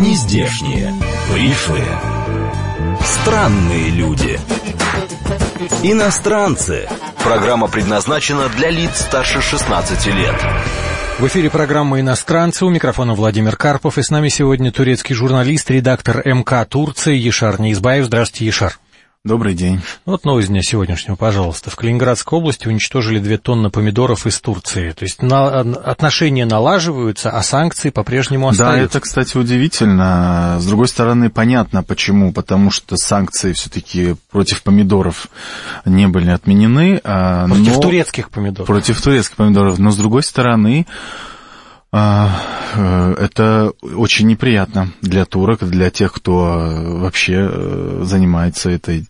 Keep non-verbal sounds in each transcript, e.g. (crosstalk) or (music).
Нездешние, пришлые, странные люди. Иностранцы. Программа предназначена для лиц старше 16 лет. В эфире программа «Иностранцы». У микрофона Владимир Карпов. И с нами сегодня турецкий журналист, редактор МК Турции Ешар Неизбаев. Здравствуйте, Ешар. Добрый день. Вот новость дня сегодняшнего, пожалуйста. В Калининградской области уничтожили две тонны помидоров из Турции. То есть на, отношения налаживаются, а санкции по-прежнему остаются. Да, это, кстати, удивительно. С другой стороны, понятно почему. Потому что санкции все-таки против помидоров не были отменены. А, против но... турецких помидоров. Против турецких помидоров. Но с другой стороны, а, это очень неприятно для турок, для тех, кто э, вообще э, занимается этой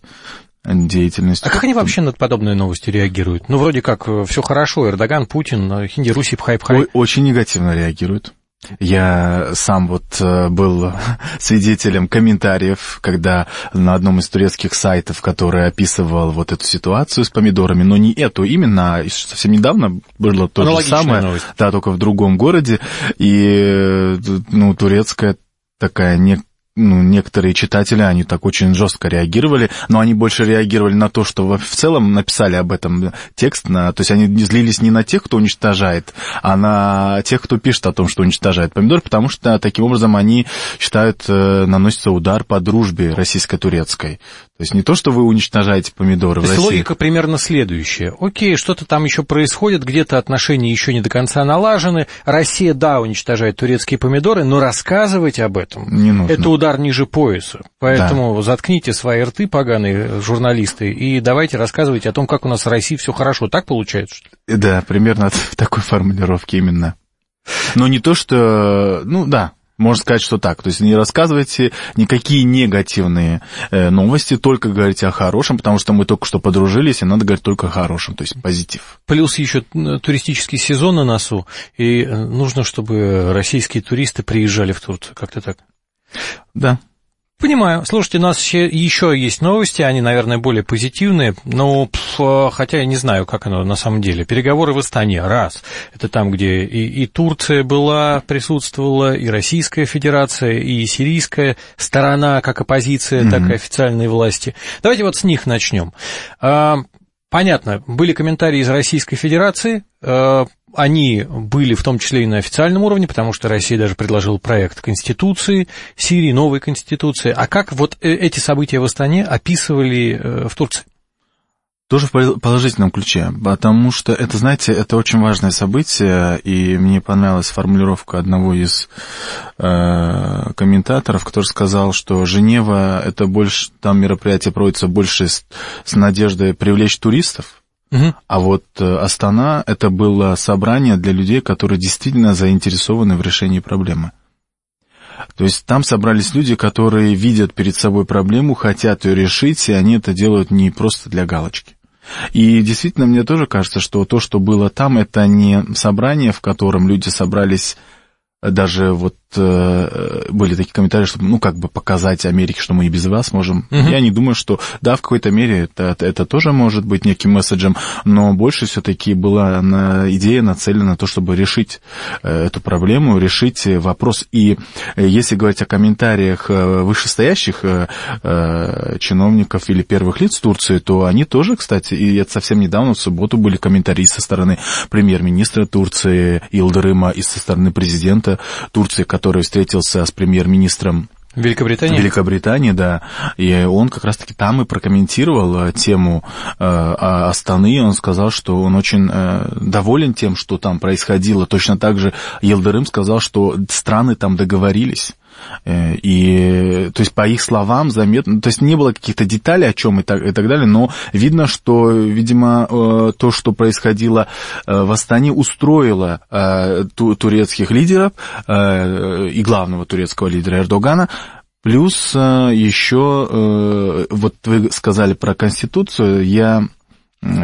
деятельностью. А как они вообще на подобные новости реагируют? Ну, вроде как все хорошо, Эрдоган, Путин, Хинди, Руси, Пхай-Пхай. Очень негативно реагируют. Я сам вот э, был (laughs) свидетелем комментариев, когда на одном из турецких сайтов, который описывал вот эту ситуацию с помидорами, но не эту именно, а совсем недавно было то же самое, новость. да, только в другом городе, и э, ну, турецкая такая не, ну, некоторые читатели, они так очень жестко реагировали, но они больше реагировали на то, что в целом написали об этом текст, на, то есть они злились не на тех, кто уничтожает, а на тех, кто пишет о том, что уничтожает помидор, потому что таким образом они считают, э, наносится удар по дружбе российско-турецкой. То есть не то, что вы уничтожаете помидоры то в России. логика примерно следующая. Окей, что-то там еще происходит, где-то отношения еще не до конца налажены. Россия, да, уничтожает турецкие помидоры, но рассказывать об этом не нужно. это удар ниже пояса. Поэтому да. заткните свои рты, поганые журналисты, и давайте рассказывайте о том, как у нас в России все хорошо. Так получается? Да, примерно (laughs) в такой формулировке именно. Но не то, что... Ну да, можно сказать, что так. То есть не рассказывайте никакие негативные э, новости, только говорите о хорошем, потому что мы только что подружились, и надо говорить только о хорошем, то есть позитив. Плюс еще туристический сезон на носу, и э, нужно, чтобы российские туристы приезжали в Турцию. Как-то так. Да, Понимаю. Слушайте, у нас еще есть новости, они, наверное, более позитивные, но хотя я не знаю, как оно на самом деле. Переговоры в Астане, раз. Это там, где и, и Турция была, присутствовала, и Российская Федерация, и сирийская сторона, как оппозиция, mm-hmm. так и официальные власти. Давайте вот с них начнем. А, понятно, были комментарии из Российской Федерации, а, они были в том числе и на официальном уровне, потому что Россия даже предложила проект Конституции Сирии, новой Конституции. А как вот э, эти события в Астане описывали э, в Турции? Тоже в положительном ключе, потому что это, знаете, это очень важное событие, и мне понравилась формулировка одного из э, комментаторов, который сказал, что Женева это больше, там мероприятие проводится больше с, с надеждой привлечь туристов, Угу. А вот э, Астана это было собрание для людей, которые действительно заинтересованы в решении проблемы. То есть там собрались люди, которые видят перед собой проблему, хотят ее решить, и они это делают не просто для галочки. И действительно, мне тоже кажется, что то, что было там, это не собрание, в котором люди собрались даже вот э, были такие комментарии, чтобы, ну, как бы показать Америке, что мы и без вас можем. Угу. Я не думаю, что, да, в какой-то мере это, это тоже может быть неким месседжем, но больше все-таки была на, идея нацелена на то, чтобы решить э, эту проблему, решить вопрос. И э, если говорить о комментариях э, вышестоящих э, э, чиновников или первых лиц Турции, то они тоже, кстати, и это совсем недавно, в субботу были комментарии со стороны премьер-министра Турции Илдырыма и со стороны президента президента Турции, который встретился с премьер-министром Великобритании? Великобритании, да. И он как раз-таки там и прокомментировал э, тему э, Астаны. Он сказал, что он очень э, доволен тем, что там происходило. Точно так же Елдерым сказал, что страны там договорились. Э, и, то есть, по их словам, заметно, то есть, не было каких-то деталей о чем и так, и так далее, но видно, что, видимо, э, то, что происходило э, в Астане, устроило турецких лидеров и главного турецкого лидера Эрдогана, Плюс еще, вот вы сказали про Конституцию, я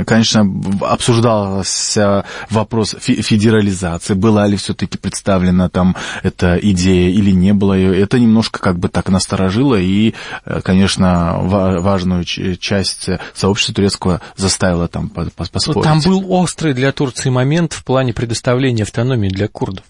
Конечно, обсуждался вопрос федерализации, была ли все-таки представлена там эта идея или не было ее. Это немножко как бы так насторожило и, э, конечно, важную часть сообщества турецкого заставило там поспорить. Там был острый для Турции момент в плане предоставления автономии для курдов.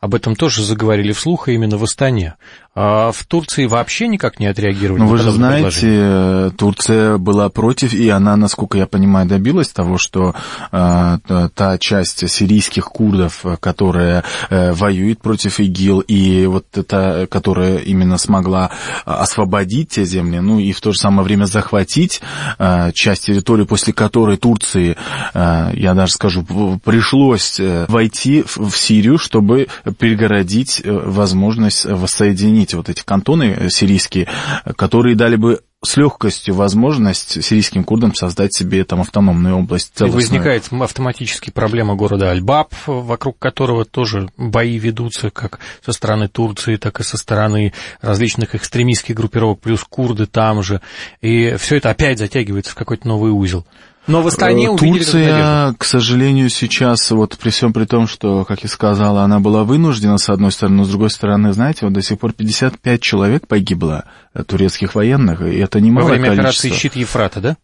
Об этом тоже заговорили вслух, и именно в Астане. А в Турции вообще никак не отреагировали? Ну, вы же знаете, Турция была против, и она, насколько я понимаю, добилась того, что э, та часть сирийских курдов, которая э, воюет против ИГИЛ, и вот та, которая именно смогла освободить те земли, ну и в то же самое время захватить э, часть территории, после которой Турции, э, я даже скажу, пришлось э, войти в, в Сирию, чтобы перегородить э, возможность воссоединения извините, вот эти кантоны э, сирийские, которые дали бы с легкостью возможность сирийским курдам создать себе там автономную область. Целостную. И возникает автоматически проблема города Аль-Баб, вокруг которого тоже бои ведутся как со стороны Турции, так и со стороны различных экстремистских группировок, плюс курды там же. И все это опять затягивается в какой-то новый узел. Но в Астане э, Турция, к сожалению, сейчас, вот при всем при том, что, как я сказала, она была вынуждена, с одной стороны, но с другой стороны, знаете, вот до сих пор 55 человек погибло э, турецких военных, и это немало Во время количество. операции «Щит Ефрата», да?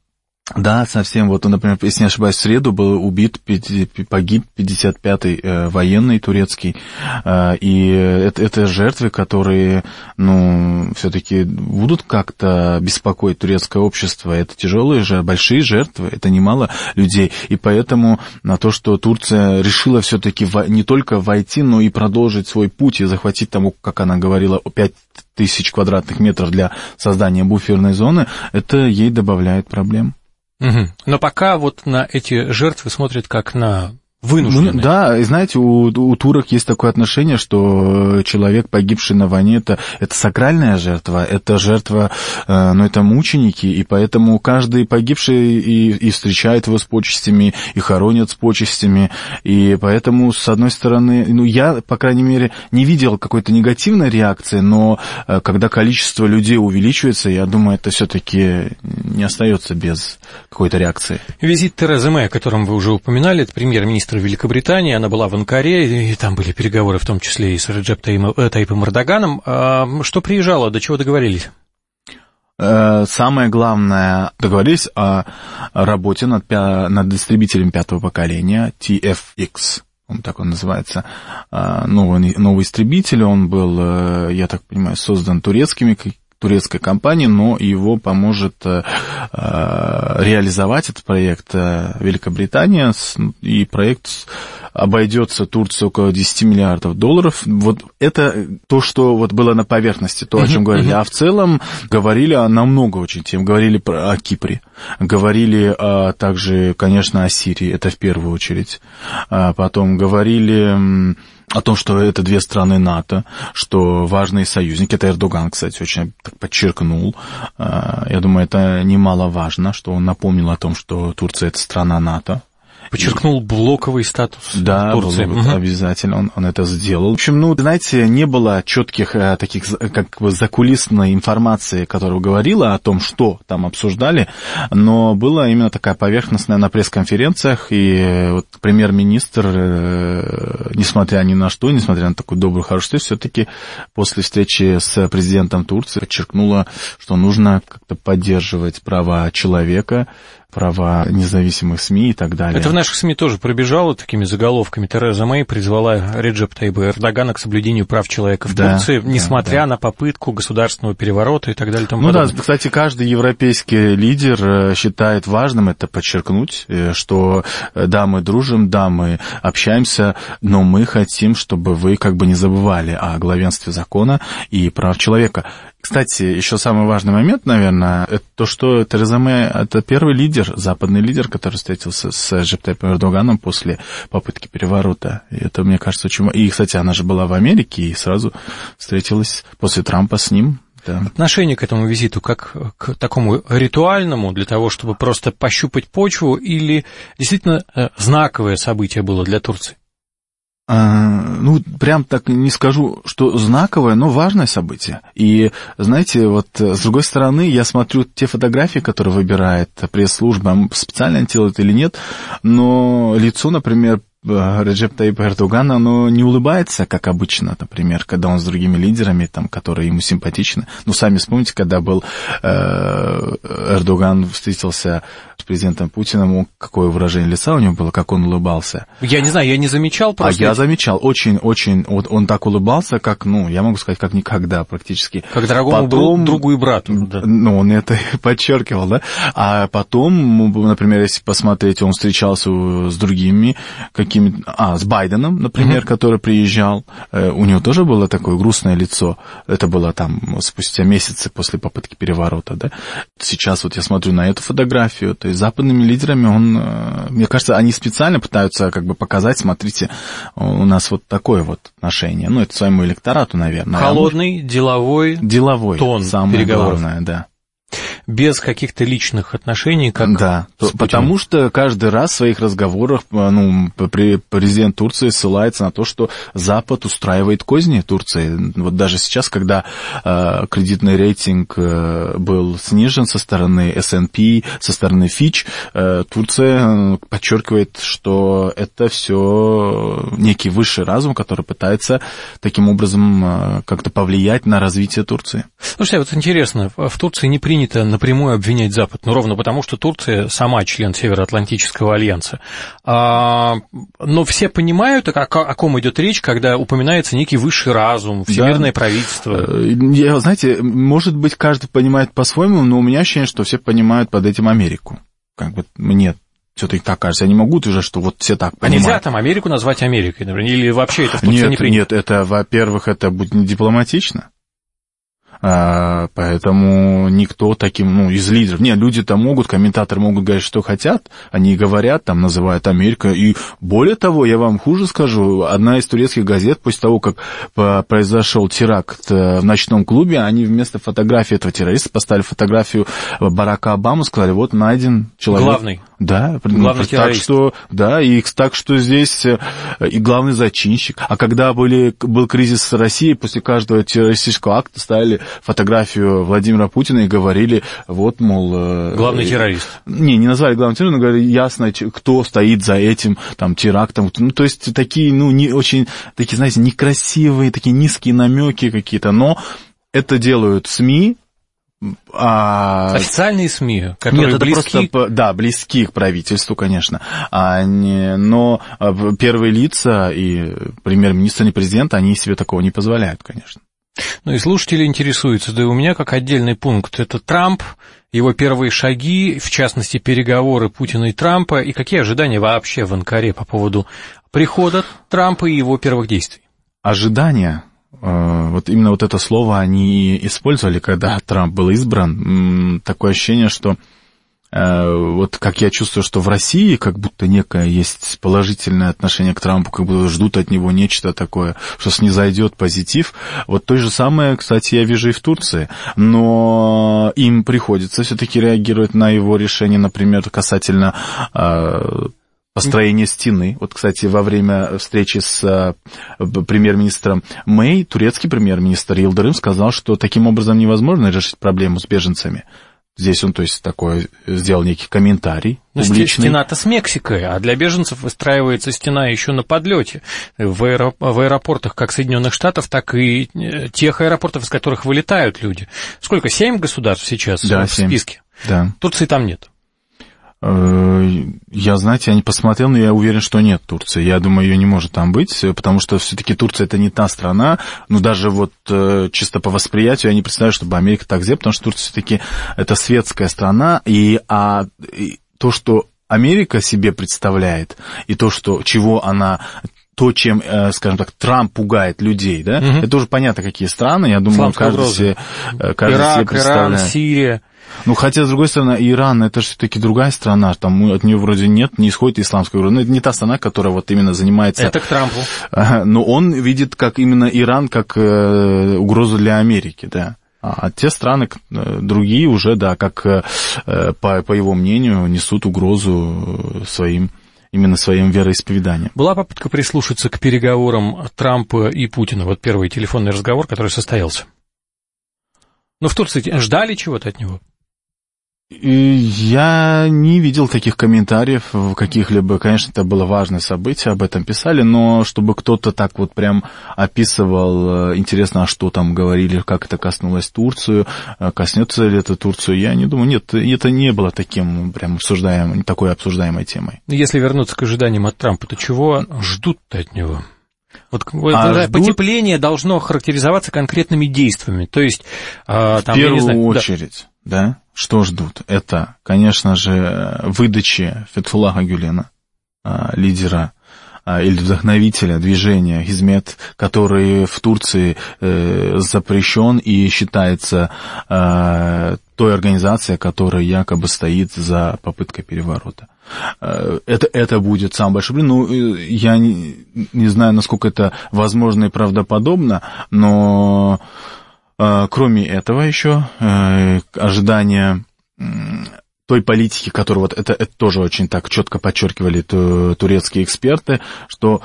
Да, совсем. Вот, например, если не ошибаюсь, в среду был убит, погиб 55-й э, военный турецкий. Э, и это, это жертвы, которые, ну, все-таки будут как-то беспокоить турецкое общество. Это тяжелые, же, большие жертвы, это немало людей. И поэтому на то, что Турция решила все-таки не только войти, но и продолжить свой путь и захватить тому, как она говорила, 5 тысяч квадратных метров для создания буферной зоны, это ей добавляет проблем. Угу. Но пока вот на эти жертвы смотрят как на вынужденные. Ну, да, и знаете, у, у турок есть такое отношение, что человек, погибший на войне, это, это сакральная жертва, это жертва, э, ну, это мученики, и поэтому каждый погибший и, и встречает его с почестями, и хоронят с почестями, и поэтому, с одной стороны, ну, я, по крайней мере, не видел какой-то негативной реакции, но э, когда количество людей увеличивается, я думаю, это все-таки не остается без какой-то реакции. Визит Терезы Мэй, о котором вы уже упоминали, это премьер-министр министр Великобритании, она была в Анкаре, и там были переговоры, в том числе и с Реджеп э, Таипом Эрдоганом. А, что приезжало, до чего договорились? Э, самое главное, договорились о работе над, над истребителем пятого поколения TFX он так он называется, а, новый, новый истребитель, он был, э, я так понимаю, создан турецкими турецкой компании, но его поможет э, э, реализовать этот проект э, Великобритания, и проект обойдется Турции около 10 миллиардов долларов. Вот это то, что вот было на поверхности, то, о чем говорили. А в целом говорили о намного очень тем. Говорили про, о Кипре, говорили о, также, конечно, о Сирии, это в первую очередь. А потом говорили о том, что это две страны НАТО, что важные союзники. Это Эрдоган, кстати, очень так подчеркнул. А, я думаю, это немаловажно, что он напомнил о том, что Турция это страна НАТО. Подчеркнул блоковый статус да, Турции. Да, угу. обязательно он, он это сделал. В общем, ну, знаете, не было четких э, таких как бы закулисной информации, которая говорила о том, что там обсуждали, но была именно такая поверхностная на пресс-конференциях, и вот премьер-министр, э, несмотря ни на что, несмотря на такую добрую, хорошую все-таки после встречи с президентом Турции подчеркнула, что нужно как-то поддерживать права человека, права независимых СМИ и так далее. Это в наших СМИ тоже пробежало такими заголовками. Тереза Мэй призвала Реджеп Тайба Эрдогана к соблюдению прав человека в да, Турции, несмотря да. на попытку государственного переворота и так далее. Тому ну подобное. да, кстати, каждый европейский лидер э, считает важным это подчеркнуть, э, что э, да, мы дружим, да, мы общаемся, но мы хотим, чтобы вы как бы не забывали о главенстве закона и прав человека. Кстати, еще самый важный момент, наверное, это то, что Тереза Мэй – это первый лидер, западный лидер, который встретился с Джептепом Эрдоганом после попытки переворота. И это, мне кажется, очень... И, кстати, она же была в Америке и сразу встретилась после Трампа с ним, да. Отношение к этому визиту как к такому ритуальному, для того, чтобы просто пощупать почву, или действительно э, знаковое событие было для Турции? А, ну, прям так не скажу, что знаковое, но важное событие. И, знаете, вот с другой стороны, я смотрю те фотографии, которые выбирает пресс-служба, специально они делают или нет, но лицо, например, э, Реджеп Таип Эрдоган, оно не улыбается, как обычно, например, когда он с другими лидерами, там, которые ему симпатичны. Ну, сами вспомните, когда был э, Эрдоган встретился с президентом Путиным, какое выражение лица у него было, как он улыбался. Я не знаю, я не замечал просто. А я замечал, очень-очень, вот он так улыбался, как, ну, я могу сказать, как никогда практически. Как дорогому потом, другу и брату. Да. Ну, он это (laughs) подчеркивал, да. А потом, например, если посмотреть, он встречался с другими какими а, с Байденом, например, mm-hmm. который приезжал, э, у него тоже было такое грустное лицо, это было там спустя месяцы после попытки переворота, да. Сейчас вот я смотрю на эту фотографию, то есть западными лидерами он, э, мне кажется, они специально пытаются как бы показать, смотрите, у нас вот такое вот отношение, ну, это своему электорату, наверное. Холодный, деловой, деловой тон самое переговоров. главное, да без каких-то личных отношений, как Да, потому что каждый раз в своих разговорах ну, президент Турции ссылается на то, что Запад устраивает козни Турции. Вот даже сейчас, когда э, кредитный рейтинг э, был снижен со стороны S&P, со стороны Fitch, э, Турция подчеркивает, что это все некий высший разум, который пытается таким образом э, как-то повлиять на развитие Турции. Слушайте, вот интересно, в Турции не принято напрямую обвинять Запад, ну, ровно потому, что Турция сама член Североатлантического альянса. А, но все понимают, о, ком идет речь, когда упоминается некий высший разум, всемирное да. правительство. Э, я, знаете, может быть, каждый понимает по-своему, но у меня ощущение, что все понимают под этим Америку. Как бы мне все-таки так кажется. Я не могу утверждать, что вот все так понимают. А нельзя там Америку назвать Америкой, например, или вообще это в Турции нет, не принято? Нет, это, во-первых, это будет не дипломатично. Поэтому никто таким, ну, из лидеров... Нет, люди-то могут, комментаторы могут говорить, что хотят, они говорят, там, называют Америка. И более того, я вам хуже скажу, одна из турецких газет, после того, как произошел теракт э, в ночном клубе, они вместо фотографии этого террориста поставили фотографию Барака Обамы, сказали, вот найден человек. Главный. Да, главный так террорист. что, да, и так что здесь э, и главный зачинщик. А когда были, был кризис в России, после каждого террористического акта ставили фотографию Владимира Путина и говорили, вот, мол... Э, главный террорист. Не, не назвали главным террористом, но говорили, ясно, кто стоит за этим там терактом. Ну, то есть такие, ну, не очень, такие, знаете, некрасивые, такие низкие намеки какие-то, но это делают СМИ, а... Официальные СМИ, которые Нет, близки... Просто, да, близки к правительству, конечно. А не... Но а, первые лица и премьер-министр, и президент, они себе такого не позволяют, конечно. Ну и слушатели интересуются, да и у меня как отдельный пункт, это Трамп, его первые шаги, в частности, переговоры Путина и Трампа, и какие ожидания вообще в Анкаре по поводу прихода Трампа и его первых действий? Ожидания? Э, вот именно вот это слово они использовали, когда Трамп был избран. Такое ощущение, что Э, вот как я чувствую, что в России как будто некое есть положительное отношение к Трампу, как будто ждут от него нечто такое, что снизойдет позитив. Вот то же самое, кстати, я вижу и в Турции. Но им приходится все-таки реагировать на его решение, например, касательно построения стены. Вот, кстати, во время встречи с э, премьер-министром Мэй, турецкий премьер-министр Илдерым сказал, что таким образом невозможно решить проблему с беженцами. Здесь он, то есть, такой сделал некий комментарий. Но публичный. стена-то с Мексикой, а для беженцев выстраивается стена еще на подлете в аэропортах как Соединенных Штатов, так и э, тех аэропортов, из которых вылетают люди. Сколько? Семь государств сейчас да, в 7. списке? Да. Турции там нет. Э, я, знаете, я не посмотрел, но я уверен, что нет Турции. Я думаю, ее не может там быть, потому что все-таки Турция это не та страна. Ну, даже вот э, чисто по восприятию я не представляю, чтобы Америка так сделала, потому что Турция все-таки это светская страна, и, а, и то, что Америка себе представляет, и то, что, чего она то, чем, э, скажем так, Трамп пугает людей, да, угу. это уже понятно, какие страны, я думаю, каждый себе, каждый Ирак, себе представляет. Иран, Сирия. Ну, хотя, с другой стороны, Иран, это же все-таки другая страна, там от нее вроде нет, не исходит исламская угроза. Ну, это не та страна, которая вот именно занимается... Это к Трампу. (laughs) Но он видит как именно Иран как э, угрозу для Америки, да. А те страны, э, другие уже, да, как, э, по, по его мнению, несут угрозу своим именно своим вероисповеданием. Была попытка прислушаться к переговорам Трампа и Путина, вот первый телефонный разговор, который состоялся. Но в Турции ждали чего-то от него? Я не видел таких комментариев в каких-либо, конечно, это было важное событие, об этом писали, но чтобы кто-то так вот прям описывал, э, интересно, а что там говорили, как это коснулось Турцию, э, коснется ли это Турцию, я не думаю, нет, это не было таким прям обсуждаемым, такой обсуждаемой темой. Если вернуться к ожиданиям от Трампа, то чего ждут-то от него? Вот а ждут... потепление должно характеризоваться конкретными действиями, то есть... А, там, в первую знаю, очередь, да. да, что ждут? Это, конечно же, выдачи Фетфулаха Гюлена, а, лидера а, или вдохновителя движения Хизмет, который в Турции э, запрещен и считается э, той организацией, которая якобы стоит за попыткой переворота. Э, это, это будет самый большой блин. Ну, я не, не знаю, насколько это возможно и правдоподобно, но э, кроме этого еще э, ожидание той политики, которую вот это, это тоже очень так четко подчеркивали турецкие эксперты, что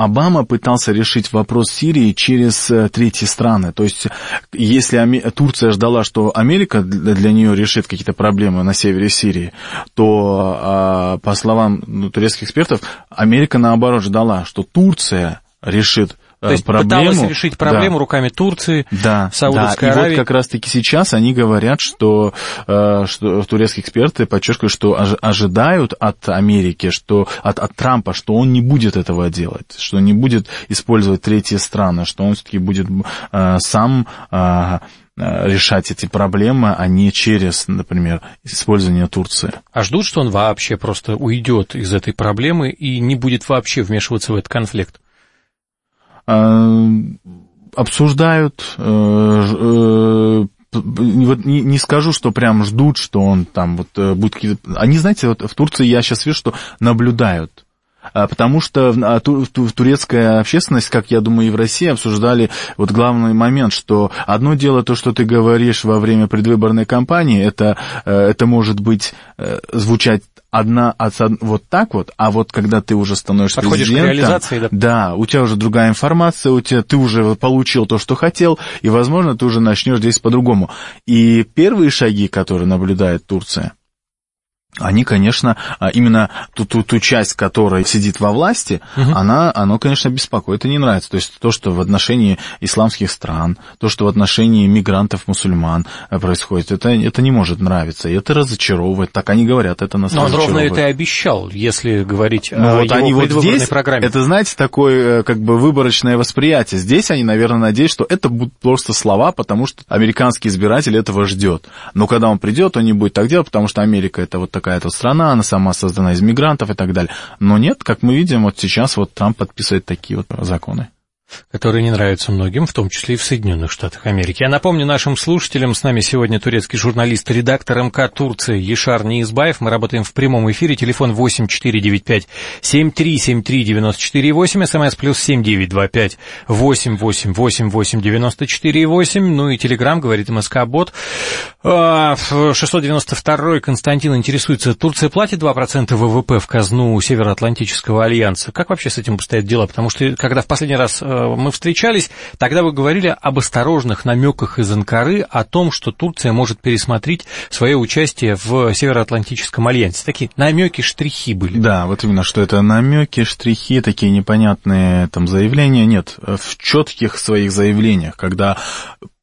Обама пытался решить вопрос Сирии через э, третьи страны. То есть, если Турция ждала, что Америка для нее решит какие-то проблемы на севере Сирии, то, а, по словам ну, турецких экспертов, Америка, наоборот, ждала, что Турция решит то есть проблему. пыталась решить проблему да. руками Турции, да, Саудовской да. Аравии. И вот как раз-таки сейчас они говорят, что, э, что турецкие эксперты подчеркивают, что ожидают от Америки, что от, от Трампа, что он не будет этого делать, что не будет использовать третьи страны, что он все-таки будет э, сам э, решать эти проблемы, а не через, например, использование Турции. А ждут, что он вообще просто уйдет из этой проблемы и не будет вообще вмешиваться в этот конфликт? Э, обсуждают, э, э, вот не, скажу, что прям ждут, что он там вот будет какие-то... Они, знаете, вот в Турции я сейчас вижу, что наблюдают. Потому что а, турецкая общественность, как я думаю, и в России обсуждали вот главный момент, что одно дело то, что ты говоришь во время предвыборной кампании, это, это может быть звучать одна вот так вот, а вот когда ты уже становишься Подходишь президентом, к реализации, да? да, у тебя уже другая информация, у тебя ты уже получил то, что хотел, и, возможно, ты уже начнешь здесь по-другому. И первые шаги, которые наблюдает Турция, они, конечно, а, именно ту, ту, ту часть, которая сидит во власти, угу. она, оно, конечно, беспокоит и не нравится. То есть то, что в отношении исламских стран, то, что в отношении мигрантов, мусульман э, происходит, это, это не может нравиться, и это разочаровывает. Так они говорят, это нас Но он ровно это и обещал, если говорить ну, о вот его они вот здесь, программе. Это, знаете, такое э, как бы выборочное восприятие. Здесь они, наверное, надеются, что это будут просто слова, потому что американский избиратель этого ждет. Но когда он придет, он не будет так делать, потому что Америка это вот такая-то страна, она сама создана из мигрантов и так далее. Но нет, как мы видим, вот сейчас вот Трамп подписывает такие вот законы которые не нравятся многим, в том числе и в Соединенных Штатах Америки. Я напомню нашим слушателям, с нами сегодня турецкий журналист, редактор МК Турции Ешар Неизбаев. Мы работаем в прямом эфире, телефон 8495-7373-94-8, смс плюс 7925 888-94-8, ну и телеграмм, говорит МСК-бот. 692 а, Константин интересуется, Турция платит 2% ВВП в казну Североатлантического альянса? Как вообще с этим обстоят дела? Потому что когда в последний раз э, мы встречались, тогда вы говорили об осторожных намеках из Анкары о том, что Турция может пересмотреть свое участие в Североатлантическом альянсе. Такие намеки, штрихи были. Да, вот именно, что это намеки, штрихи, такие непонятные там заявления. Нет, в четких своих заявлениях, когда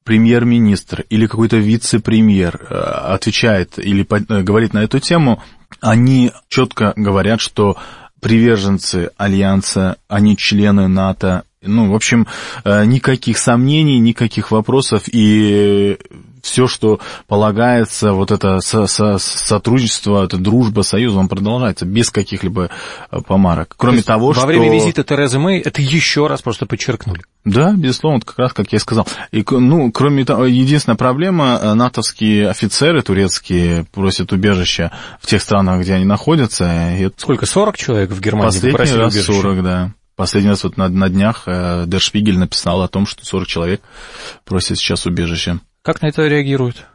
премьер-министр или какой-то вице-премьер э, отвечает или э, говорит на эту тему, они четко говорят, что приверженцы Альянса, они члены НАТО, ну, в общем, э, никаких сомнений, никаких вопросов, и все, что полагается, вот это со со сотрудничество, это дружба, союз, он продолжается без каких-либо э, помарок. Кроме То того, во что... Во время визита Терезы Мэй это еще раз просто подчеркнули. Да, безусловно, как раз, как я сказал. И, ну, кроме того, единственная проблема, э, натовские офицеры турецкие просят убежища в тех странах, где они находятся. И... Сколько, 40 человек в Германии Последний раз убежище? 40, да. Последний раз вот на, на днях э, Дершпигель написал о том, что 40 человек просят сейчас убежище. Как на это реагируют?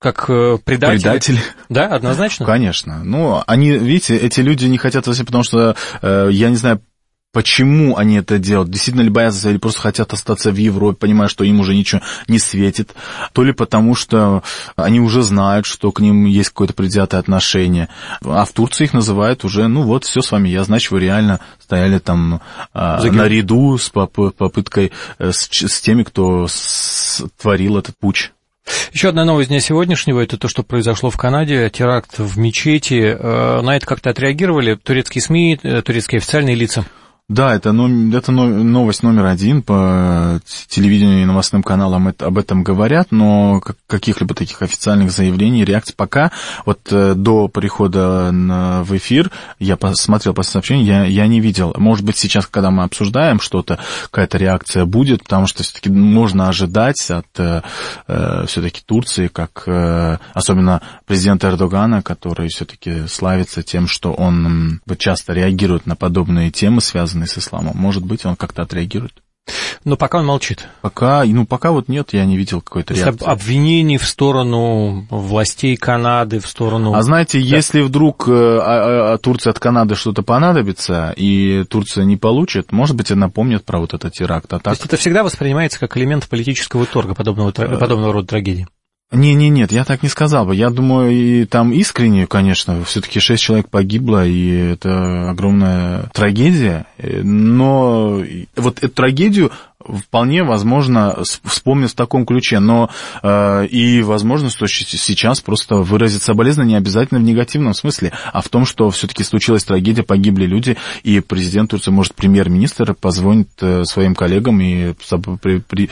Как э, предатели? Предатели. Да, однозначно? Конечно. Ну, они, видите, эти люди не хотят потому что, э, я не знаю, почему они это делают, действительно ли боятся или просто хотят остаться в Европе, понимая, что им уже ничего не светит, то ли потому, что они уже знают, что к ним есть какое-то предвзятое отношение, а в Турции их называют уже, ну вот, все с вами, я, значит, вы реально стояли там а, наряду с попыткой, э, с, с теми, кто творил этот путь. Еще одна новость дня сегодняшнего, это то, что произошло в Канаде, теракт в мечети. Э, на это как-то отреагировали турецкие СМИ, э, турецкие официальные лица? Да, это, это новость номер один по телевидению и новостным каналам об этом говорят, но каких-либо таких официальных заявлений, реакций пока, вот э, до прихода на, в эфир, я посмотрел по сообщению, я, я не видел. Может быть, сейчас, когда мы обсуждаем что-то, какая-то реакция будет, потому что все-таки можно ожидать от э, э все-таки Турции, как э, особенно президента Эрдогана, который все-таки славится тем, что он часто реагирует на подобные темы, связанные связанный с исламом. Может быть, он как-то отреагирует. Но пока он молчит. Пока, ну, пока вот нет, я не видел какой-то реакции. обвинений в сторону властей Канады, в сторону... А знаете, да. если вдруг э, а, а, Турции от Канады что-то понадобится, и Турция не получит, может быть, она помнит про вот этот теракт. А так... То есть это всегда воспринимается как элемент политического торга подобного, э, подобного рода трагедии? Не, не, нет, я так не сказал бы. Я думаю, и там искренне, конечно, все-таки шесть человек погибло, и это огромная трагедия. Но вот эту трагедию вполне возможно вспомнить в таком ключе, но э, и возможно, что сейчас просто выразить соболезнование не обязательно в негативном смысле, а в том, что все-таки случилась трагедия, погибли люди, и президент Турции, может, премьер-министр позвонит э, своим коллегам и при, при,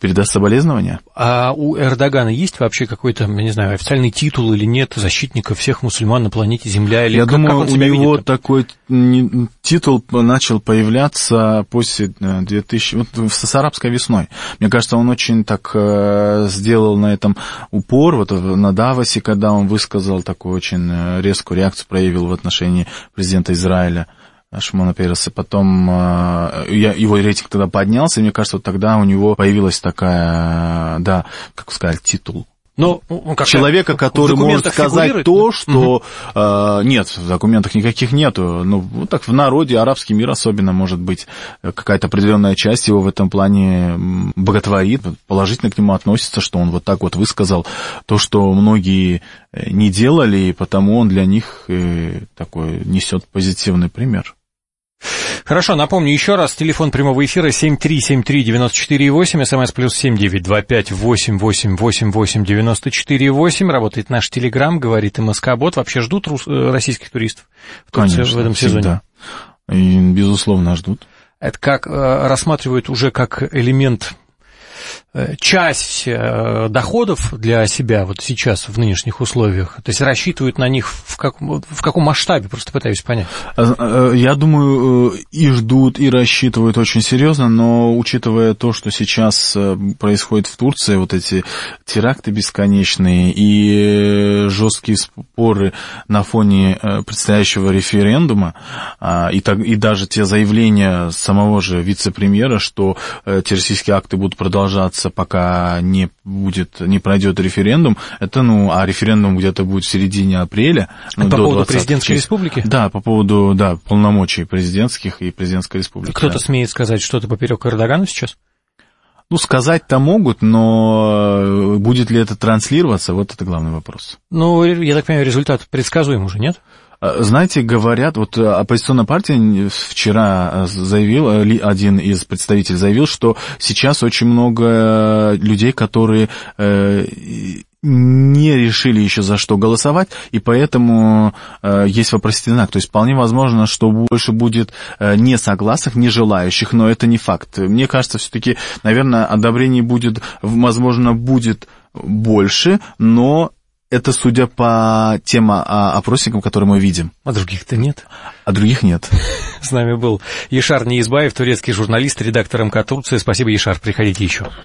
передаст соболезнования. А у Эрдогана есть вообще какой-то, я не знаю, официальный титул или нет защитника всех мусульман на планете Земля? Или я как, думаю, как у него видит? такой титул начал появляться после 2000... Э, вот, с арабской весной. Мне кажется, он очень так э, сделал на этом упор, вот на Давосе, когда он высказал такую очень э, резкую реакцию, проявил в отношении президента Израиля. Шимона Переса, потом э, я, его рейтинг тогда поднялся, и мне кажется, вот тогда у него появилась такая, да, как сказать, титул но, ну, ну, как Человека, который может сказать фигурирует? то, что угу. э, нет, в документах никаких нету. Ну, вот так в народе, арабский мир особенно, может быть, какая-то определенная часть его в этом плане боготворит, положительно к нему относится, что он вот так вот высказал то, что многие э, не делали, и потому он для них э, такой несет позитивный пример. Хорошо, напомню еще раз, телефон прямого эфира 7373948, смс плюс 7925888894 работает наш телеграм, говорит МСК-бот. Вообще ждут рус... Э, российских туристов в, Конечно, в этом сезоне? Всегда. И, безусловно, ждут. Это как э, рассматривают уже как элемент часть э, доходов для себя вот сейчас в нынешних условиях? То есть рассчитывают на них в, как, в каком масштабе, просто пытаюсь понять. Э, я думаю, и ждут, и рассчитывают очень серьезно, но учитывая то, что сейчас происходит в Турции, вот эти теракты бесконечные и жесткие споры на фоне предстоящего референдума, а, и, так, и даже те заявления самого же вице-премьера, что террористические акты будут продолжаться продолжаться, пока не будет, не пройдет референдум. Это, ну, а референдум где-то будет в середине апреля. Ну, по поводу президентской республики? Да, по поводу, да, полномочий президентских и президентской республики. Кто-то да. смеет сказать что-то поперек Эрдогана сейчас? Ну, сказать-то могут, но э, будет ли это транслироваться, вот это главный вопрос. Ну, я так понимаю, результат предсказуем уже, нет? А, знаете, говорят, вот э, оппозиционная партия вчера э, заявил, э, один из представителей заявил, что сейчас очень много людей, которые не решили еще за что голосовать, и поэтому э, есть вопросительный знак. То есть вполне возможно, что больше будет э, не согласных, не желающих, но это не факт. Мне кажется, все-таки, наверное, одобрений будет, возможно, будет больше, но это судя по тем а, опросникам, которые мы видим. А других-то нет? А других нет. С нами был Ешар Неизбаев, турецкий журналист, редактор МК Турции. Спасибо, Ешар, приходите еще.